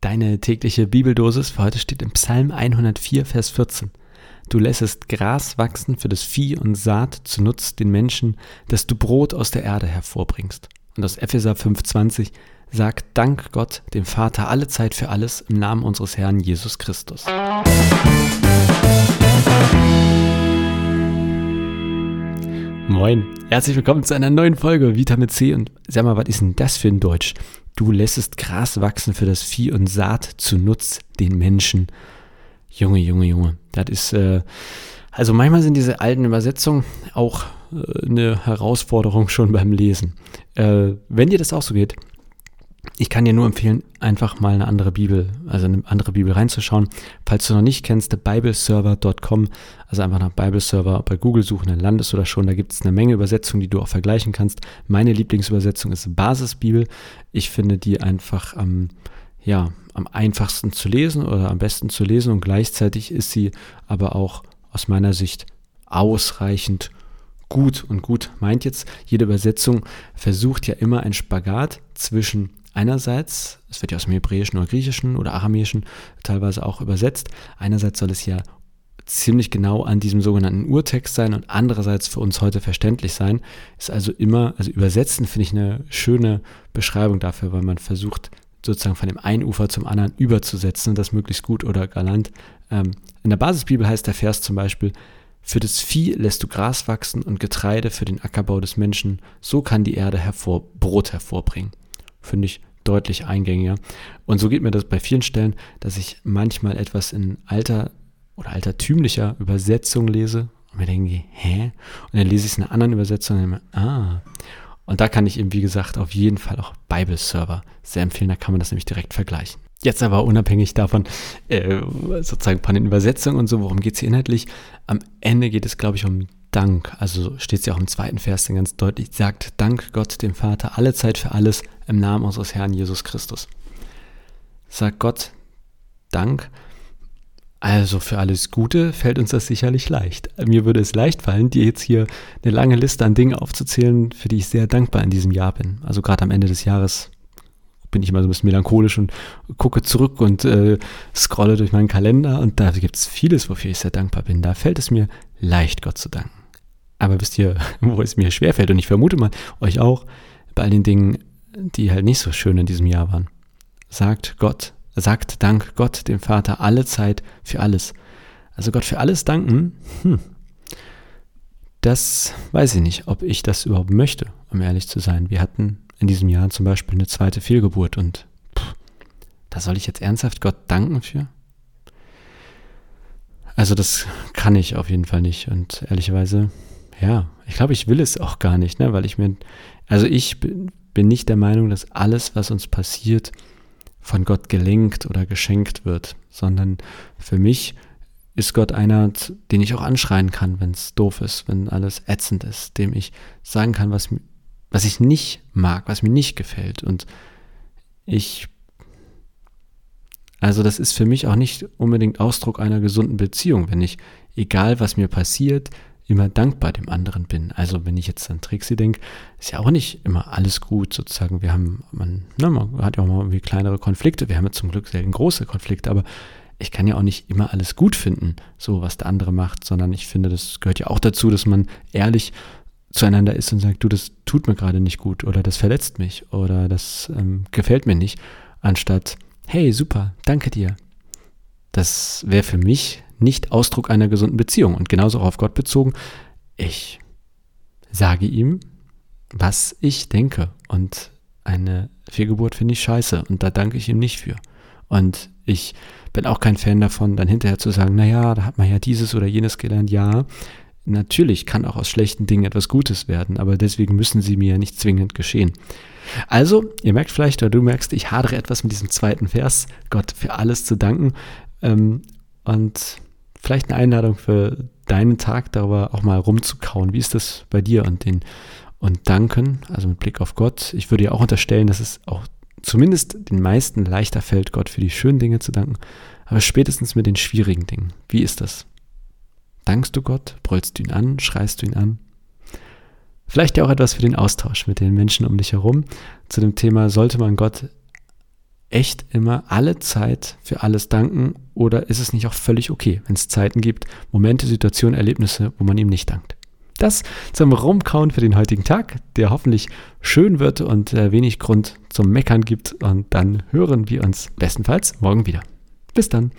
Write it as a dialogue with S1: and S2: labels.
S1: Deine tägliche Bibeldosis für heute steht im Psalm 104, Vers 14. Du lässest Gras wachsen für das Vieh und Saat zu Nutz den Menschen, dass du Brot aus der Erde hervorbringst. Und aus Epheser 5,20 sagt Dank Gott, dem Vater, alle Zeit für alles im Namen unseres Herrn Jesus Christus. Moin, herzlich willkommen zu einer neuen Folge Vitamin C und sag mal, was ist denn das für ein Deutsch? Du lässest Gras wachsen für das Vieh und Saat zu Nutz den Menschen. Junge, Junge, Junge. Das ist, äh, also manchmal sind diese alten Übersetzungen auch äh, eine Herausforderung schon beim Lesen. Äh, wenn dir das auch so geht, ich kann dir nur empfehlen, einfach mal eine andere Bibel, also eine andere Bibel reinzuschauen. Falls du noch nicht kennst, bibleserver.com, also einfach nach Bibleserver bei Google suchen, dann landest du da schon. Da gibt es eine Menge Übersetzungen, die du auch vergleichen kannst. Meine Lieblingsübersetzung ist Basisbibel. Ich finde die einfach am, ja, am einfachsten zu lesen oder am besten zu lesen und gleichzeitig ist sie aber auch aus meiner Sicht ausreichend gut und gut meint jetzt, jede Übersetzung versucht ja immer ein Spagat zwischen Einerseits, es wird ja aus dem Hebräischen oder Griechischen oder Aramäischen teilweise auch übersetzt, einerseits soll es ja ziemlich genau an diesem sogenannten Urtext sein und andererseits für uns heute verständlich sein. Ist also immer, also übersetzen finde ich eine schöne Beschreibung dafür, weil man versucht sozusagen von dem einen Ufer zum anderen überzusetzen und das möglichst gut oder galant. Ähm, in der Basisbibel heißt der Vers zum Beispiel, für das Vieh lässt du Gras wachsen und Getreide für den Ackerbau des Menschen, so kann die Erde hervor, Brot hervorbringen finde ich deutlich eingängiger. Und so geht mir das bei vielen Stellen, dass ich manchmal etwas in alter oder altertümlicher Übersetzung lese und mir denke, hä? Und dann lese ich es in einer anderen Übersetzung und denke, ah. Und da kann ich eben, wie gesagt, auf jeden Fall auch Bible-Server sehr empfehlen. Da kann man das nämlich direkt vergleichen. Jetzt aber unabhängig davon, äh, sozusagen von den Übersetzungen und so, worum geht es hier inhaltlich? Am Ende geht es, glaube ich, um Dank. Also steht es ja auch im zweiten Vers dann ganz deutlich, sagt Dank Gott dem Vater alle Zeit für alles im Namen unseres Herrn Jesus Christus. Sagt Gott Dank. Also für alles Gute fällt uns das sicherlich leicht. Mir würde es leicht fallen, dir jetzt hier eine lange Liste an Dingen aufzuzählen, für die ich sehr dankbar in diesem Jahr bin. Also gerade am Ende des Jahres bin ich immer so ein bisschen melancholisch und gucke zurück und äh, scrolle durch meinen Kalender und da gibt es vieles, wofür ich sehr dankbar bin. Da fällt es mir leicht, Gott zu danken. Aber wisst ihr, wo es mir schwerfällt und ich vermute mal euch auch, bei all den Dingen, die halt nicht so schön in diesem Jahr waren. Sagt Gott, sagt Dank Gott, dem Vater, alle Zeit für alles. Also Gott für alles danken, hm, das weiß ich nicht, ob ich das überhaupt möchte, um ehrlich zu sein. Wir hatten in diesem Jahr zum Beispiel eine zweite Fehlgeburt und pff, da soll ich jetzt ernsthaft Gott danken für? Also das kann ich auf jeden Fall nicht und ehrlicherweise ja, ich glaube, ich will es auch gar nicht, ne? weil ich mir, also ich bin, nicht der Meinung, dass alles, was uns passiert, von Gott gelenkt oder geschenkt wird, sondern für mich ist Gott einer, den ich auch anschreien kann, wenn es doof ist, wenn alles ätzend ist, dem ich sagen kann, was, was ich nicht mag, was mir nicht gefällt. Und ich, also das ist für mich auch nicht unbedingt Ausdruck einer gesunden Beziehung, wenn ich, egal was mir passiert, immer dankbar dem anderen bin. Also wenn ich jetzt an Trixie denke, ist ja auch nicht immer alles gut sozusagen. Wir haben, man, ne, man hat ja auch mal irgendwie kleinere Konflikte. Wir haben ja zum Glück selten große Konflikte, aber ich kann ja auch nicht immer alles gut finden, so was der andere macht, sondern ich finde, das gehört ja auch dazu, dass man ehrlich zueinander ist und sagt, du, das tut mir gerade nicht gut oder das verletzt mich oder das ähm, gefällt mir nicht, anstatt, hey, super, danke dir. Das wäre für mich nicht Ausdruck einer gesunden Beziehung. Und genauso auch auf Gott bezogen, ich sage ihm, was ich denke. Und eine Fehlgeburt finde ich scheiße und da danke ich ihm nicht für. Und ich bin auch kein Fan davon, dann hinterher zu sagen, naja, da hat man ja dieses oder jenes gelernt. Ja, natürlich kann auch aus schlechten Dingen etwas Gutes werden, aber deswegen müssen sie mir nicht zwingend geschehen. Also, ihr merkt vielleicht, oder du merkst, ich hadere etwas mit diesem zweiten Vers, Gott für alles zu danken. Ähm, und vielleicht eine Einladung für deinen Tag, darüber auch mal rumzukauen. Wie ist das bei dir und den und danken, also mit Blick auf Gott. Ich würde ja auch unterstellen, dass es auch zumindest den meisten leichter fällt, Gott für die schönen Dinge zu danken, aber spätestens mit den schwierigen Dingen. Wie ist das? Dankst du Gott? Brüllst du ihn an? Schreist du ihn an? Vielleicht ja auch etwas für den Austausch mit den Menschen um dich herum zu dem Thema, sollte man Gott echt immer alle Zeit für alles danken oder ist es nicht auch völlig okay, wenn es Zeiten gibt, Momente, Situationen, Erlebnisse, wo man ihm nicht dankt? Das zum Rumkauen für den heutigen Tag, der hoffentlich schön wird und äh, wenig Grund zum Meckern gibt. Und dann hören wir uns bestenfalls morgen wieder. Bis dann.